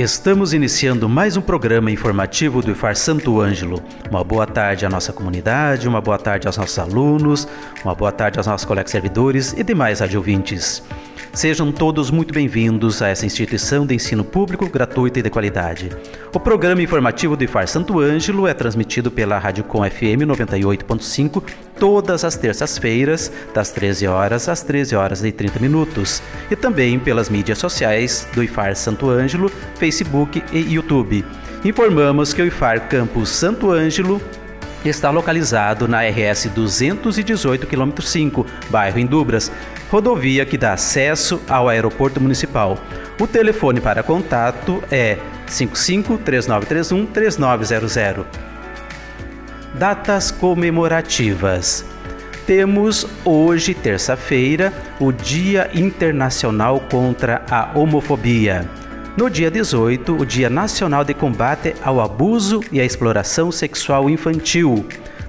Estamos iniciando mais um programa informativo do IFAR Santo Ângelo. Uma boa tarde à nossa comunidade, uma boa tarde aos nossos alunos, uma boa tarde aos nossos colegas servidores e demais radiovintes. Sejam todos muito bem-vindos a essa instituição de ensino público, gratuito e de qualidade. O programa informativo do IFAR Santo Ângelo é transmitido pela Rádio Com FM 98.5 todas as terças-feiras, das 13 horas às 13 horas e 30 minutos, e também pelas mídias sociais do IFAR Santo Ângelo, Facebook e YouTube. Informamos que o IFAR Campus Santo Ângelo está localizado na RS 218 km 5, bairro Indubras, rodovia que dá acesso ao aeroporto municipal. O telefone para contato é 55 3931 3900. Datas comemorativas. Temos hoje, terça-feira, o Dia Internacional contra a Homofobia. No dia 18, o Dia Nacional de Combate ao Abuso e à Exploração Sexual Infantil.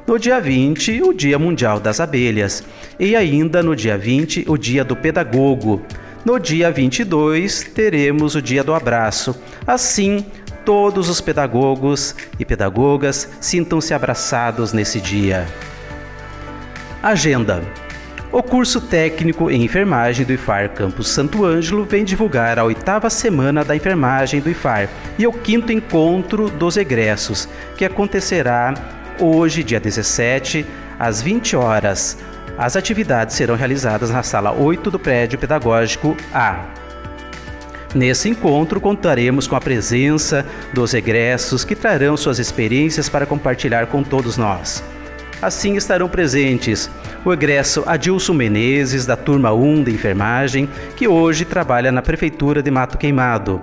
No dia 20, o Dia Mundial das Abelhas. E ainda no dia 20, o Dia do Pedagogo. No dia 22, teremos o Dia do Abraço. Assim, todos os pedagogos e pedagogas sintam-se abraçados nesse dia. Agenda. O curso técnico em enfermagem do IFAR Campus Santo Ângelo vem divulgar a oitava semana da enfermagem do IFAR e o quinto encontro dos egressos, que acontecerá hoje, dia 17, às 20 horas. As atividades serão realizadas na sala 8 do prédio pedagógico A. Nesse encontro, contaremos com a presença dos egressos que trarão suas experiências para compartilhar com todos nós. Assim estarão presentes o egresso Adilson Menezes, da turma 1 de enfermagem, que hoje trabalha na Prefeitura de Mato Queimado.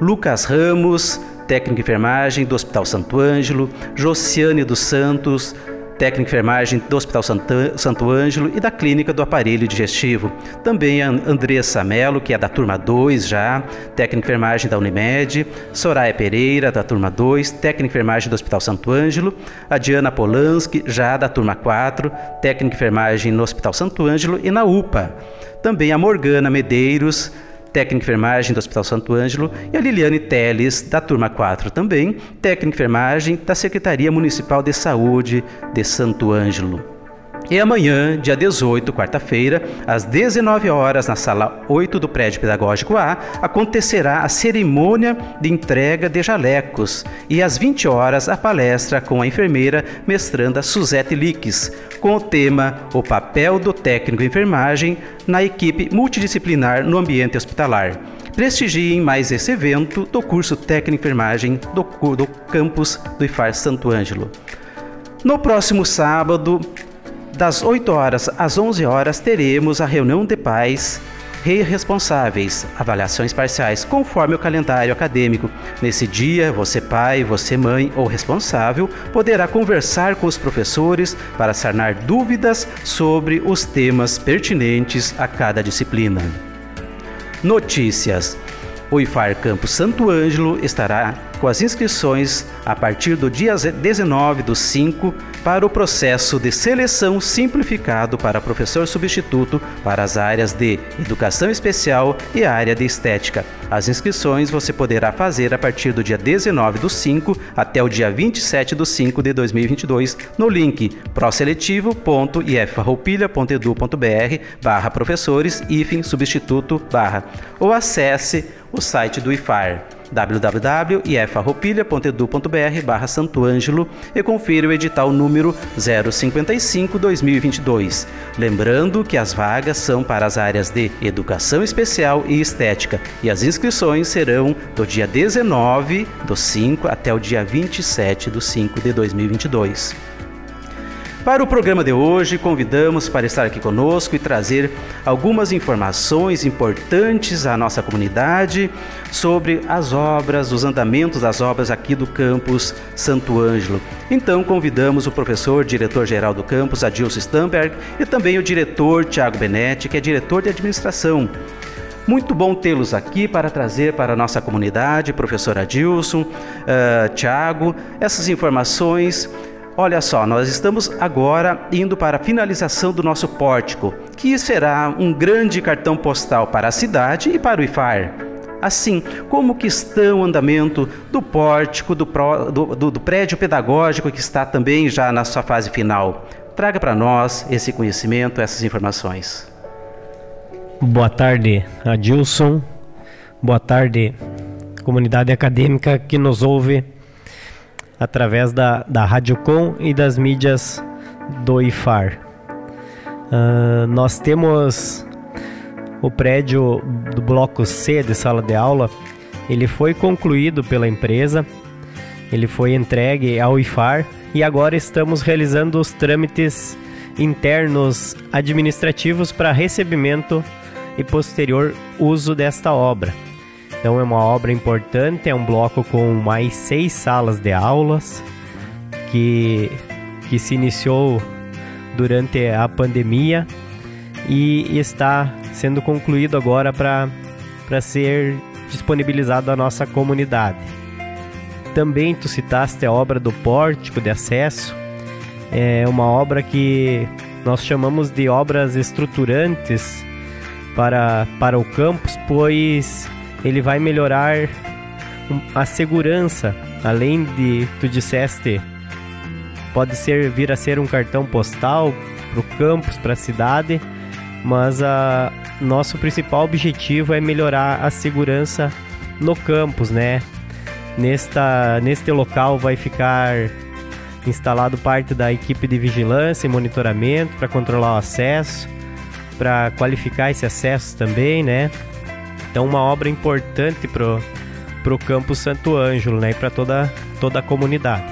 Lucas Ramos, técnico de enfermagem do Hospital Santo Ângelo, Josiane dos Santos, técnica de enfermagem do Hospital Santo Ângelo e da Clínica do Aparelho Digestivo. Também a Andressa Mello, que é da turma 2 já, técnica de enfermagem da Unimed, Soraya Pereira, da turma 2, técnica de enfermagem do Hospital Santo Ângelo, a Diana Polanski, já da turma 4, técnica de enfermagem no Hospital Santo Ângelo e na UPA. Também a Morgana Medeiros, técnica de enfermagem do Hospital Santo Ângelo, e a Liliane Teles, da turma 4 também, técnica de enfermagem da Secretaria Municipal de Saúde de Santo Ângelo. E amanhã, dia 18, quarta-feira, às 19 horas, na sala 8 do prédio pedagógico A, acontecerá a cerimônia de entrega de jalecos e às 20 horas a palestra com a enfermeira mestranda Suzette Liques, com o tema O papel do técnico de enfermagem na equipe multidisciplinar no ambiente hospitalar. Prestigiem mais esse evento do curso técnico enfermagem do, do campus do IFAR Santo Ângelo. No próximo sábado, das 8 horas às 11 horas teremos a reunião de pais responsáveis, avaliações parciais, conforme o calendário acadêmico. Nesse dia, você pai, você mãe ou responsável poderá conversar com os professores para sanar dúvidas sobre os temas pertinentes a cada disciplina. Notícias. O IFAR Campo Santo Ângelo estará com as inscrições a partir do dia 19 do 5 para o processo de seleção simplificado para professor substituto para as áreas de Educação Especial e área de Estética. As inscrições você poderá fazer a partir do dia 19 do 5 até o dia 27 do 5 de 2022 no link proseletivo.ifroupilha.edu.br barra professores substituto barra ou acesse o site do IFAR www.ifarroupilha.edu.br barra Santo Ângelo e confira o edital número 055-2022. Lembrando que as vagas são para as áreas de Educação Especial e Estética e as inscrições serão do dia 19 do 5 até o dia 27 do 5 de 2022. Para o programa de hoje, convidamos para estar aqui conosco e trazer algumas informações importantes à nossa comunidade sobre as obras, os andamentos das obras aqui do campus Santo Ângelo. Então, convidamos o professor, diretor-geral do campus, Adilson Stamberg, e também o diretor Tiago Benetti, que é diretor de administração. Muito bom tê-los aqui para trazer para a nossa comunidade, professor Adilson, uh, Tiago, essas informações. Olha só, nós estamos agora indo para a finalização do nosso pórtico, que será um grande cartão postal para a cidade e para o IFAR. Assim, como que está o andamento do pórtico, do, pro, do, do, do prédio pedagógico que está também já na sua fase final? Traga para nós esse conhecimento, essas informações. Boa tarde, Adilson. Boa tarde, comunidade acadêmica que nos ouve através da, da Rádio Com e das mídias do IFAR. Uh, nós temos o prédio do bloco C de sala de aula. Ele foi concluído pela empresa, ele foi entregue ao IFAR e agora estamos realizando os trâmites internos administrativos para recebimento e posterior uso desta obra. Então é uma obra importante, é um bloco com mais seis salas de aulas que, que se iniciou durante a pandemia e está sendo concluído agora para ser disponibilizado à nossa comunidade. Também tu citaste a obra do pórtico de acesso, é uma obra que nós chamamos de obras estruturantes para, para o campus, pois ele vai melhorar a segurança, além de tu disseste, pode ser vir a ser um cartão postal para o campus, para a cidade, mas a nosso principal objetivo é melhorar a segurança no campus, né? Nesta, neste local vai ficar instalado parte da equipe de vigilância e monitoramento para controlar o acesso para qualificar esse acesso também, né? Então uma obra importante pro pro campo Santo Ângelo, né, e para toda toda a comunidade.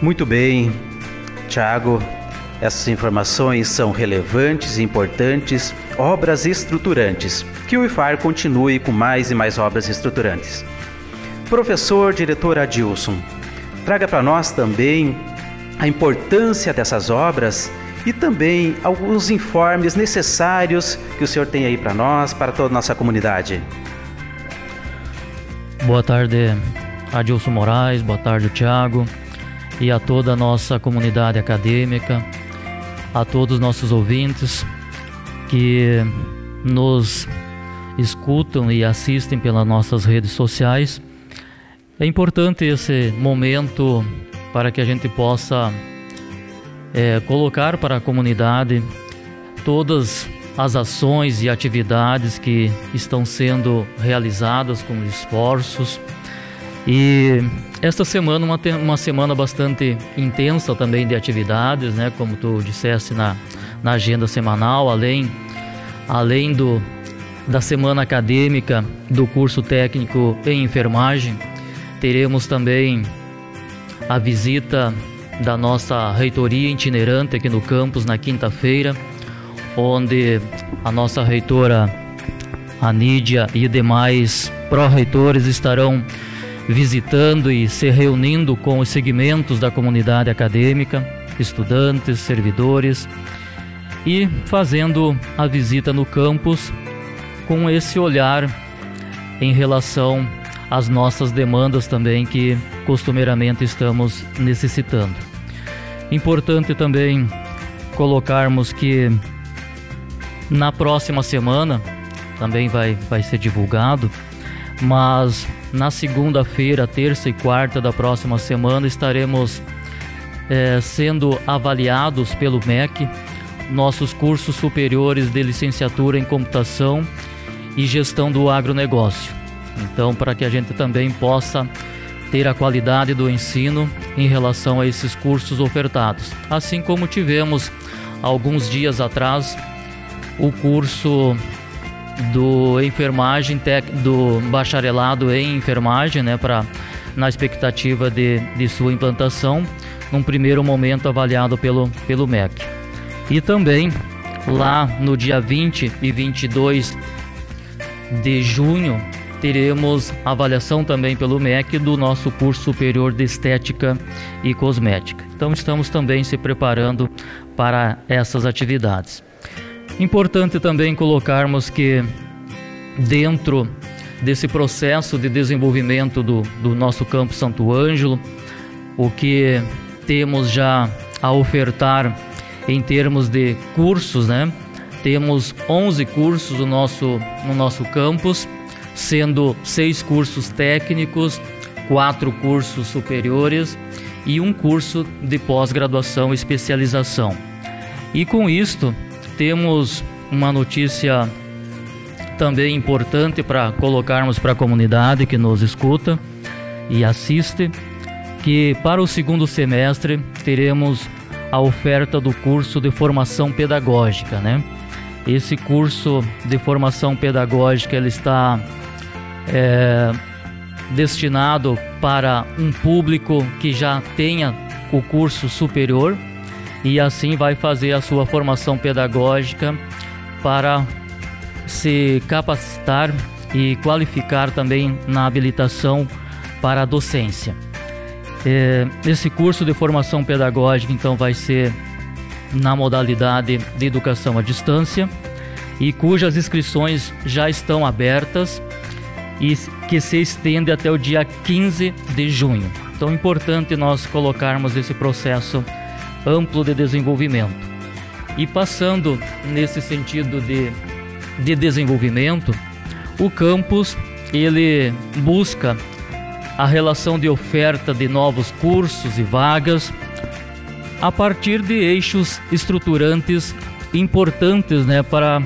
Muito bem, Tiago. Essas informações são relevantes e importantes, obras estruturantes. Que o IFAR continue com mais e mais obras estruturantes. Professor, diretor Adilson, traga para nós também a importância dessas obras e também alguns informes necessários que o senhor tem aí para nós, para toda a nossa comunidade. Boa tarde, Adilson Moraes, boa tarde, Tiago, e a toda a nossa comunidade acadêmica, a todos os nossos ouvintes que nos escutam e assistem pelas nossas redes sociais. É importante esse momento para que a gente possa é, colocar para a comunidade todas as ações e atividades que estão sendo realizadas com esforços. E esta semana uma, uma semana bastante intensa também de atividades, né? Como tu disseste na, na agenda semanal, além além do da semana acadêmica do curso técnico em enfermagem, teremos também a visita da nossa reitoria itinerante aqui no campus na quinta-feira, onde a nossa reitora Anídia e demais pró-reitores estarão visitando e se reunindo com os segmentos da comunidade acadêmica, estudantes, servidores e fazendo a visita no campus com esse olhar em relação às nossas demandas também que costumeiramente estamos necessitando. Importante também colocarmos que na próxima semana também vai, vai ser divulgado, mas na segunda-feira, terça e quarta da próxima semana estaremos é, sendo avaliados pelo MEC nossos cursos superiores de licenciatura em computação e gestão do agronegócio. Então, para que a gente também possa ter a qualidade do ensino em relação a esses cursos ofertados. Assim como tivemos alguns dias atrás o curso do enfermagem do bacharelado em enfermagem, né, para na expectativa de, de sua implantação, num primeiro momento avaliado pelo, pelo MEC. E também lá no dia 20 e 22 de junho teremos avaliação também pelo MEC do nosso curso superior de estética e cosmética. Então estamos também se preparando para essas atividades. Importante também colocarmos que dentro desse processo de desenvolvimento do, do nosso campo Santo Ângelo, o que temos já a ofertar em termos de cursos, né? Temos 11 cursos no nosso, no nosso campus, sendo seis cursos técnicos, quatro cursos superiores e um curso de pós-graduação e especialização. E com isto, temos uma notícia também importante para colocarmos para a comunidade que nos escuta e assiste, que para o segundo semestre teremos a oferta do curso de formação pedagógica, né? Esse curso de formação pedagógica ele está é, destinado para um público que já tenha o curso superior e assim vai fazer a sua formação pedagógica para se capacitar e qualificar também na habilitação para a docência. É, esse curso de formação pedagógica então vai ser na modalidade de educação à distância e cujas inscrições já estão abertas e que se estende até o dia 15 de junho. Então é importante nós colocarmos esse processo amplo de desenvolvimento. E passando nesse sentido de, de desenvolvimento, o campus ele busca a relação de oferta de novos cursos e vagas a partir de eixos estruturantes importantes né, para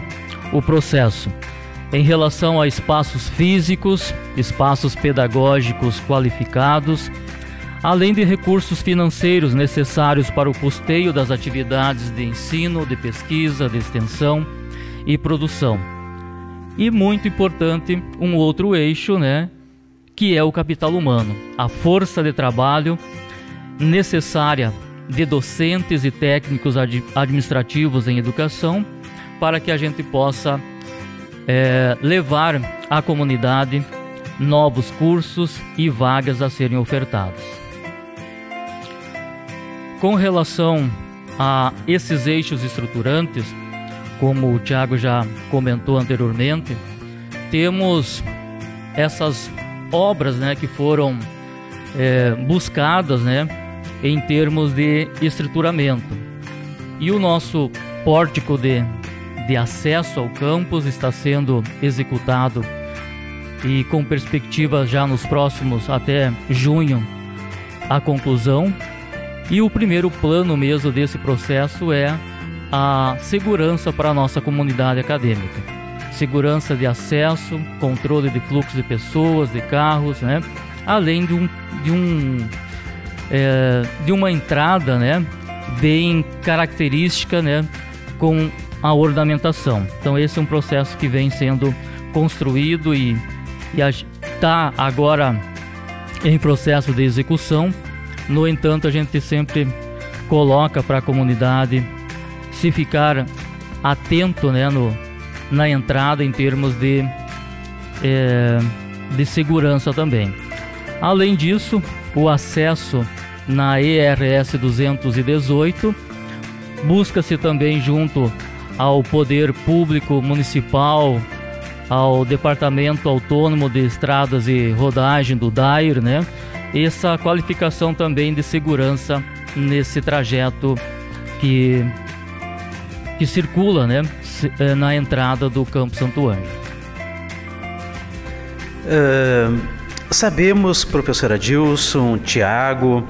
o processo em relação a espaços físicos, espaços pedagógicos qualificados, além de recursos financeiros necessários para o custeio das atividades de ensino, de pesquisa, de extensão e produção. E muito importante, um outro eixo, né, que é o capital humano, a força de trabalho necessária de docentes e técnicos administrativos em educação para que a gente possa é, levar à comunidade novos cursos e vagas a serem ofertados. Com relação a esses eixos estruturantes, como o Tiago já comentou anteriormente, temos essas obras né, que foram é, buscadas né, em termos de estruturamento. E o nosso pórtico de de acesso ao campus está sendo executado e com perspectiva já nos próximos até junho a conclusão. E o primeiro plano mesmo desse processo é a segurança para a nossa comunidade acadêmica. Segurança de acesso, controle de fluxo de pessoas, de carros, né? além de, um, de, um, é, de uma entrada né? bem característica né? com a ornamentação. Então esse é um processo que vem sendo construído e está agora em processo de execução. No entanto, a gente sempre coloca para a comunidade se ficar atento né, no, na entrada em termos de, é, de segurança também. Além disso, o acesso na ERS 218 busca-se também junto ao poder público municipal, ao Departamento Autônomo de Estradas e Rodagem do DAIR, né? Essa qualificação também de segurança nesse trajeto que que circula, né, eh, na entrada do Campo Santo Anjo. Sabemos, professora Dilson, Tiago,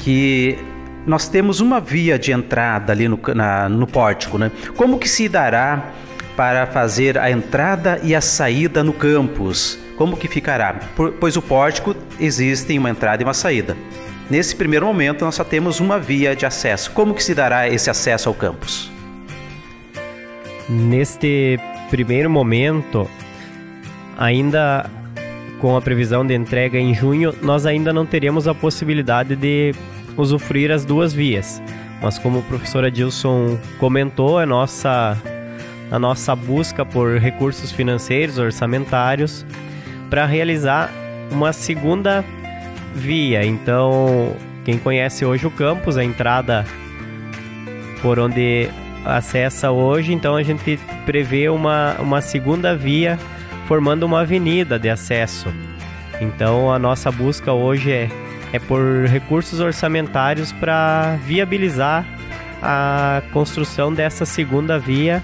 que nós temos uma via de entrada ali no, na, no pórtico, né? Como que se dará para fazer a entrada e a saída no campus? Como que ficará? Por, pois o pórtico existe uma entrada e uma saída. Nesse primeiro momento, nós só temos uma via de acesso. Como que se dará esse acesso ao campus? Neste primeiro momento, ainda com a previsão de entrega em junho, nós ainda não teremos a possibilidade de usufruir as duas vias. Mas como o professor Adilson comentou, a nossa, a nossa busca por recursos financeiros, orçamentários, para realizar uma segunda via. Então, quem conhece hoje o campus, a entrada por onde acessa hoje, então a gente prevê uma, uma segunda via formando uma avenida de acesso. Então a nossa busca hoje é, é por recursos orçamentários para viabilizar a construção dessa segunda via,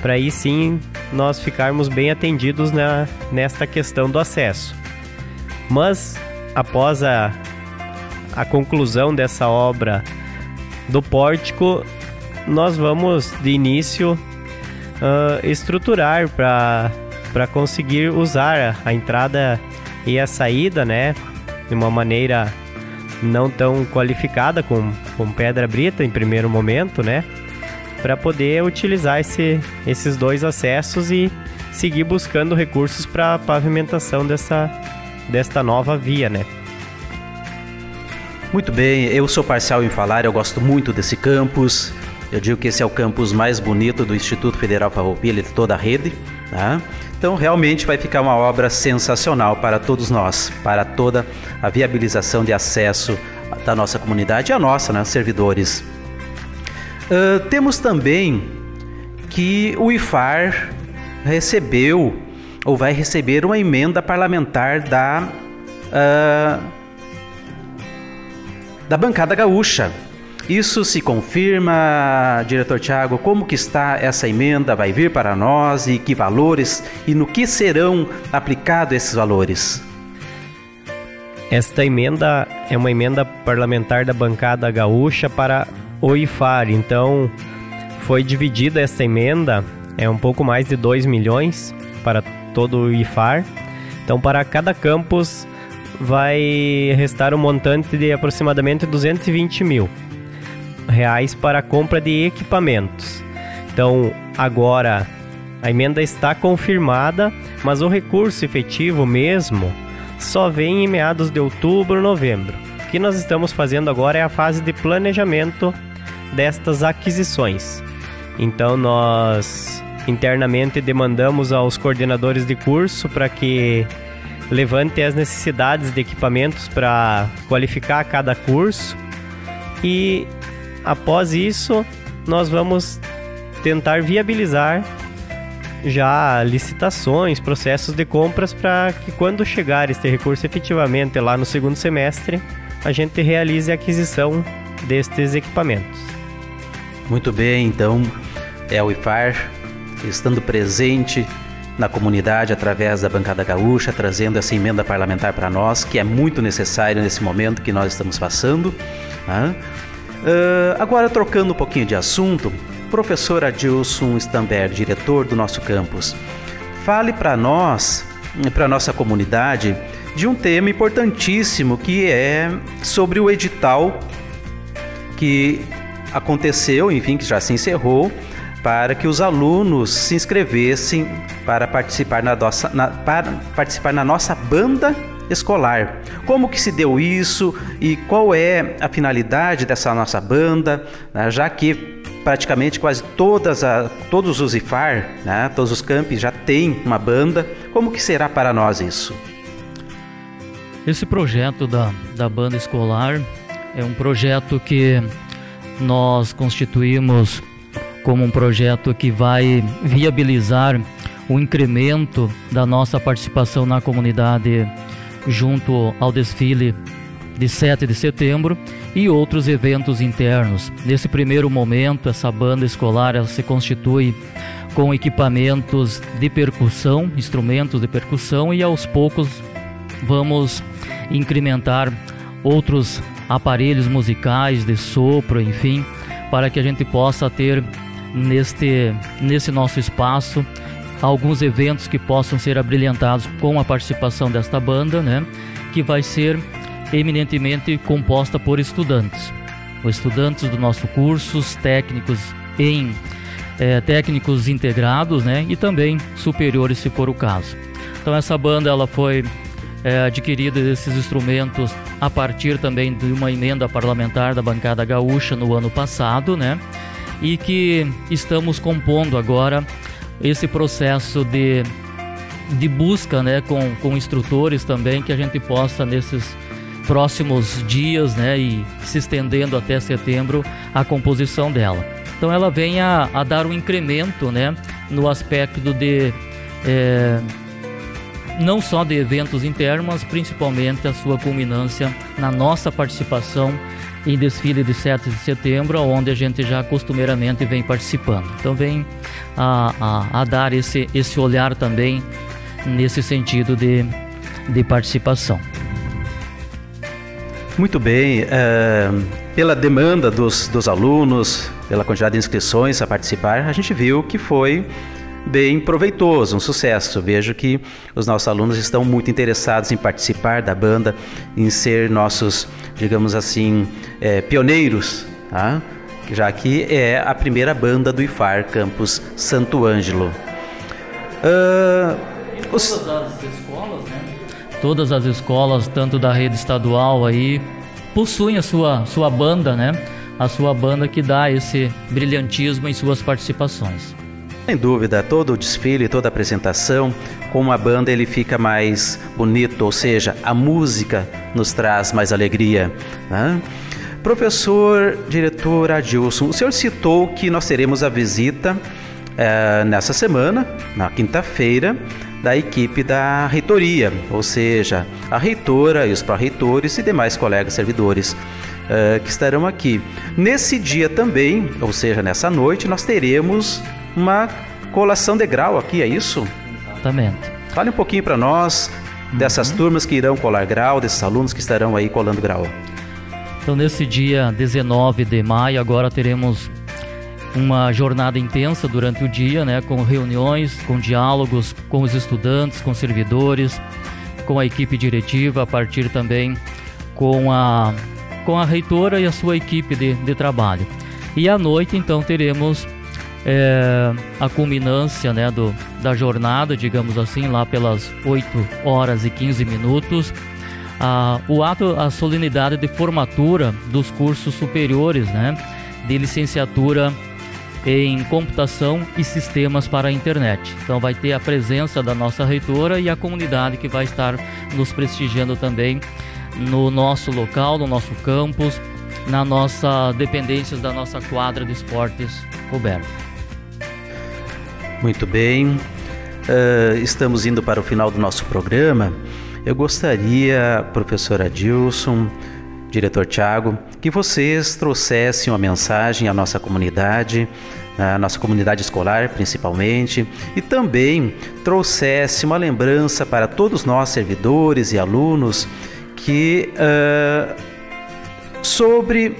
para aí sim nós ficarmos bem atendidos na, nesta questão do acesso. Mas após a, a conclusão dessa obra do pórtico, nós vamos de início uh, estruturar para conseguir usar a entrada e a saída, né, de uma maneira não tão qualificada com, com pedra brita em primeiro momento, né, para poder utilizar esse, esses dois acessos e seguir buscando recursos para a pavimentação dessa, desta nova via, né. Muito bem, eu sou parcial em falar, eu gosto muito desse campus. Eu digo que esse é o campus mais bonito do Instituto Federal Farroupilha de toda a rede. Tá? Então, realmente vai ficar uma obra sensacional para todos nós, para toda a viabilização de acesso da nossa comunidade e a nossa, né, servidores. Uh, temos também que o IFAR recebeu ou vai receber uma emenda parlamentar da uh, da bancada gaúcha. Isso se confirma, diretor Tiago, como que está essa emenda? Vai vir para nós e que valores e no que serão aplicados esses valores? Esta emenda é uma emenda parlamentar da bancada gaúcha para o IFAR. Então, foi dividida esta emenda, é um pouco mais de 2 milhões para todo o IFAR. Então, para cada campus vai restar um montante de aproximadamente 220 mil reais para a compra de equipamentos. Então, agora a emenda está confirmada, mas o recurso efetivo mesmo só vem em meados de outubro, novembro. O que nós estamos fazendo agora é a fase de planejamento destas aquisições. Então, nós internamente demandamos aos coordenadores de curso para que levante as necessidades de equipamentos para qualificar cada curso e após isso nós vamos tentar viabilizar já licitações, processos de compras para que quando chegar este recurso efetivamente lá no segundo semestre, a gente realize a aquisição destes equipamentos. Muito bem, então é o IFAR estando presente na comunidade através da bancada gaúcha, trazendo essa emenda parlamentar para nós, que é muito necessário nesse momento que nós estamos passando. Né? Uh, agora, trocando um pouquinho de assunto, professor Adilson Stamber, diretor do nosso campus, fale para nós, para nossa comunidade, de um tema importantíssimo que é sobre o edital que aconteceu, enfim, que já se encerrou, para que os alunos se inscrevessem para participar na na, para participar na nossa banda escolar. Como que se deu isso e qual é a finalidade dessa nossa banda, né? já que praticamente quase todas a, todos os IFAR, né? todos os campi já têm uma banda. Como que será para nós isso? Esse projeto da, da banda escolar é um projeto que nós constituímos como um projeto que vai viabilizar o incremento da nossa participação na comunidade junto ao desfile de 7 de setembro e outros eventos internos. Nesse primeiro momento, essa banda escolar se constitui com equipamentos de percussão, instrumentos de percussão e aos poucos vamos incrementar outros aparelhos musicais de sopro, enfim, para que a gente possa ter neste, nesse nosso espaço alguns eventos que possam ser abrilhantados com a participação desta banda, né? Que vai ser eminentemente composta por estudantes. Os estudantes do nosso curso, técnicos em é, técnicos integrados, né? E também superiores, se for o caso. Então essa banda ela foi é, adquiridos esses instrumentos a partir também de uma emenda parlamentar da bancada gaúcha no ano passado, né? E que estamos compondo agora esse processo de, de busca, né, com, com instrutores também, que a gente possa nesses próximos dias, né, e se estendendo até setembro, a composição dela. Então ela vem a, a dar um incremento, né, no aspecto de é, não só de eventos internos, mas principalmente a sua culminância na nossa participação em desfile de 7 de setembro, onde a gente já costumeiramente vem participando. Então vem a, a, a dar esse, esse olhar também nesse sentido de, de participação. Muito bem. Uh, pela demanda dos, dos alunos, pela quantidade de inscrições a participar, a gente viu que foi bem proveitoso, um sucesso. Vejo que os nossos alunos estão muito interessados em participar da banda, em ser nossos, digamos assim, é, pioneiros, tá? Já que é a primeira banda do IFAR Campus Santo Ângelo. Uh, os... Todas as escolas, né? Todas as escolas, tanto da rede estadual aí, possuem a sua, sua banda, né? A sua banda que dá esse brilhantismo em suas participações. Sem dúvida, todo o desfile, toda a apresentação, com uma banda ele fica mais bonito, ou seja, a música nos traz mais alegria. Né? Professor, diretor Adilson, o senhor citou que nós teremos a visita é, nessa semana, na quinta-feira, da equipe da reitoria, ou seja, a reitora e os pró-reitores e demais colegas servidores uh, que estarão aqui. Nesse dia também, ou seja, nessa noite, nós teremos uma colação de grau aqui, é isso? Exatamente. Fale um pouquinho para nós dessas uhum. turmas que irão colar grau, desses alunos que estarão aí colando grau. Então, nesse dia 19 de maio, agora teremos uma jornada intensa durante o dia, né, com reuniões, com diálogos com os estudantes, com servidores, com a equipe diretiva, a partir também com a, com a reitora e a sua equipe de, de trabalho. E à noite, então, teremos é, a culminância né, do, da jornada, digamos assim, lá pelas 8 horas e 15 minutos. Ah, o ato, a solenidade de formatura dos cursos superiores, né, de licenciatura em computação e sistemas para a internet. Então vai ter a presença da nossa reitora e a comunidade que vai estar nos prestigiando também no nosso local, no nosso campus, na nossa dependências da nossa quadra de esportes coberta. Muito bem, uh, estamos indo para o final do nosso programa. Eu gostaria, professora Dilson, diretor Tiago, que vocês trouxessem uma mensagem à nossa comunidade, à nossa comunidade escolar principalmente, e também trouxesse uma lembrança para todos nós, servidores e alunos, que uh, sobre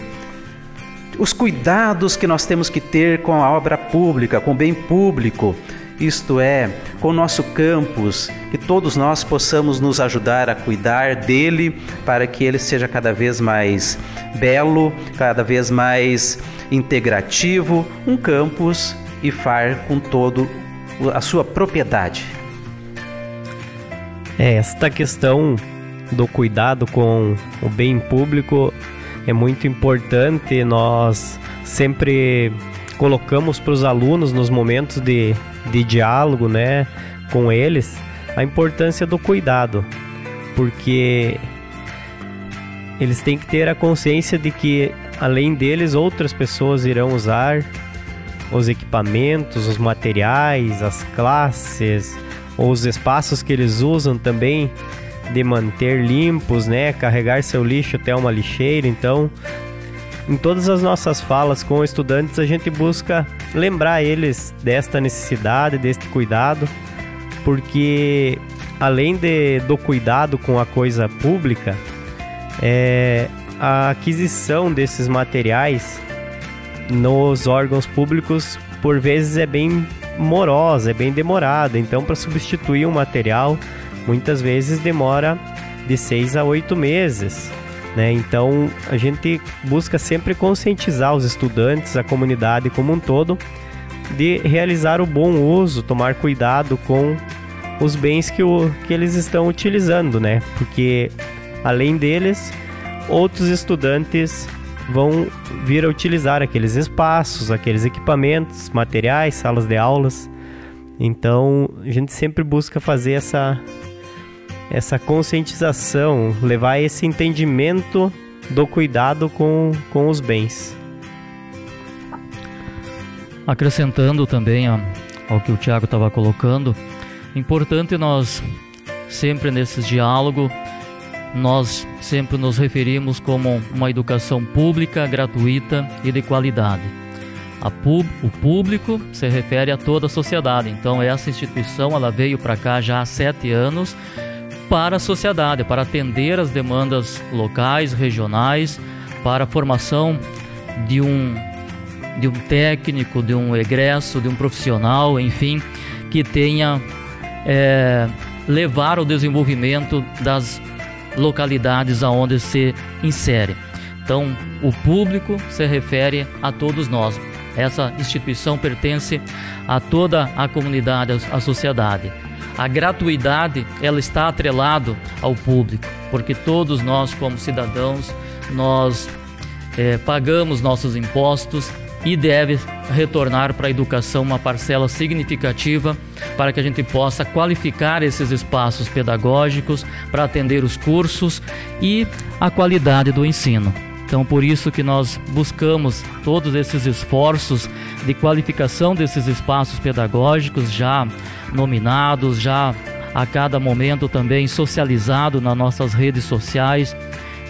os cuidados que nós temos que ter com a obra pública, com o bem público, isto é, com o nosso campus, que todos nós possamos nos ajudar a cuidar dele para que ele seja cada vez mais belo, cada vez mais integrativo, um campus e far com todo a sua propriedade. É, esta questão do cuidado com o bem público é muito importante. Nós sempre colocamos para os alunos nos momentos de, de diálogo, né, com eles, a importância do cuidado, porque eles têm que ter a consciência de que além deles outras pessoas irão usar os equipamentos, os materiais, as classes, os espaços que eles usam também de manter limpos, né? Carregar seu lixo até uma lixeira. Então, em todas as nossas falas com estudantes, a gente busca lembrar eles desta necessidade, deste cuidado, porque além de, do cuidado com a coisa pública, é, a aquisição desses materiais nos órgãos públicos por vezes é bem morosa, é bem demorada. Então, para substituir um material, muitas vezes demora de seis a oito meses. Né? Então a gente busca sempre conscientizar os estudantes, a comunidade como um todo, de realizar o bom uso, tomar cuidado com os bens que, o, que eles estão utilizando, né? Porque além deles, outros estudantes vão vir a utilizar aqueles espaços, aqueles equipamentos, materiais, salas de aulas. Então, a gente sempre busca fazer essa essa conscientização, levar esse entendimento do cuidado com, com os bens. Acrescentando também ó, ao que o Tiago estava colocando, importante nós sempre nesses diálogo nós sempre nos referimos como uma educação pública, gratuita e de qualidade. Pub, o público se refere a toda a sociedade. Então essa instituição ela veio para cá já há sete anos para a sociedade, para atender as demandas locais, regionais, para a formação de um de um técnico, de um egresso, de um profissional, enfim, que tenha é, levar o desenvolvimento das localidades aonde se insere. Então, o público se refere a todos nós. Essa instituição pertence a toda a comunidade, a sociedade. A gratuidade, ela está atrelado ao público, porque todos nós como cidadãos, nós é, pagamos nossos impostos e deve retornar para a educação uma parcela significativa para que a gente possa qualificar esses espaços pedagógicos para atender os cursos e a qualidade do ensino. Então, por isso que nós buscamos todos esses esforços de qualificação desses espaços pedagógicos já nominados, já a cada momento também socializado nas nossas redes sociais,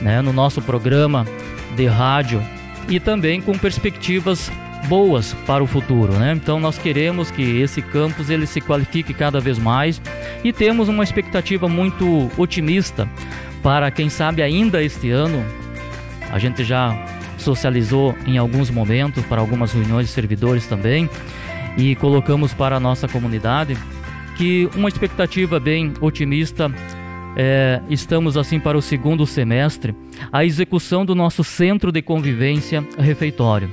né, no nosso programa de rádio e também com perspectivas boas para o futuro, né? Então nós queremos que esse campus ele se qualifique cada vez mais e temos uma expectativa muito otimista para quem sabe ainda este ano. A gente já socializou em alguns momentos para algumas reuniões de servidores também e colocamos para a nossa comunidade que uma expectativa bem otimista é, estamos assim para o segundo semestre a execução do nosso centro de convivência refeitório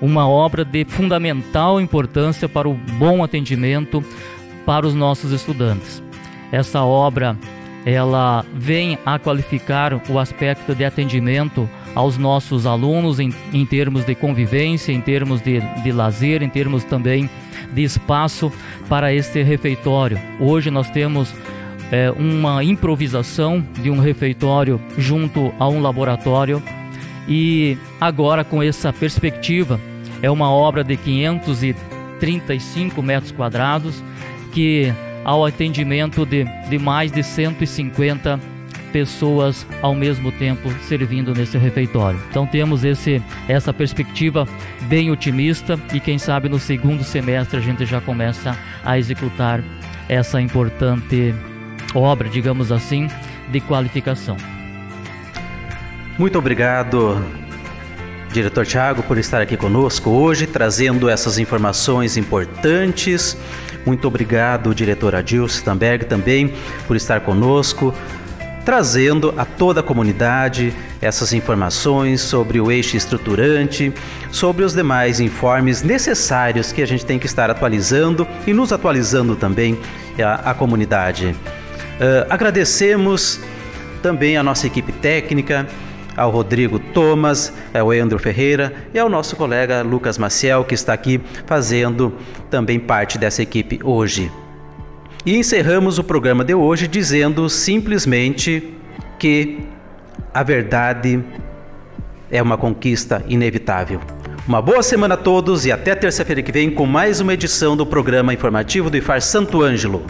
uma obra de fundamental importância para o bom atendimento para os nossos estudantes. Essa obra ela vem a qualificar o aspecto de atendimento aos nossos alunos em, em termos de convivência, em termos de, de lazer, em termos também de espaço para este refeitório. Hoje nós temos é, uma improvisação de um refeitório junto a um laboratório e agora com essa perspectiva é uma obra de 535 metros quadrados que ao atendimento de, de mais de 150 pessoas ao mesmo tempo servindo nesse refeitório. Então temos esse essa perspectiva bem otimista e quem sabe no segundo semestre a gente já começa a executar essa importante obra, digamos assim, de qualificação. Muito obrigado, diretor Tiago, por estar aqui conosco hoje, trazendo essas informações importantes. Muito obrigado, diretor Adilson Stamberg, também por estar conosco, trazendo a toda a comunidade essas informações sobre o eixo estruturante, sobre os demais informes necessários que a gente tem que estar atualizando e nos atualizando também a, a comunidade. Uh, agradecemos também a nossa equipe técnica, ao Rodrigo Thomas, ao Andrew Ferreira e ao nosso colega Lucas Maciel, que está aqui fazendo também parte dessa equipe hoje. E encerramos o programa de hoje dizendo simplesmente que a verdade é uma conquista inevitável. Uma boa semana a todos e até terça-feira que vem com mais uma edição do programa informativo do IFAR Santo Ângelo.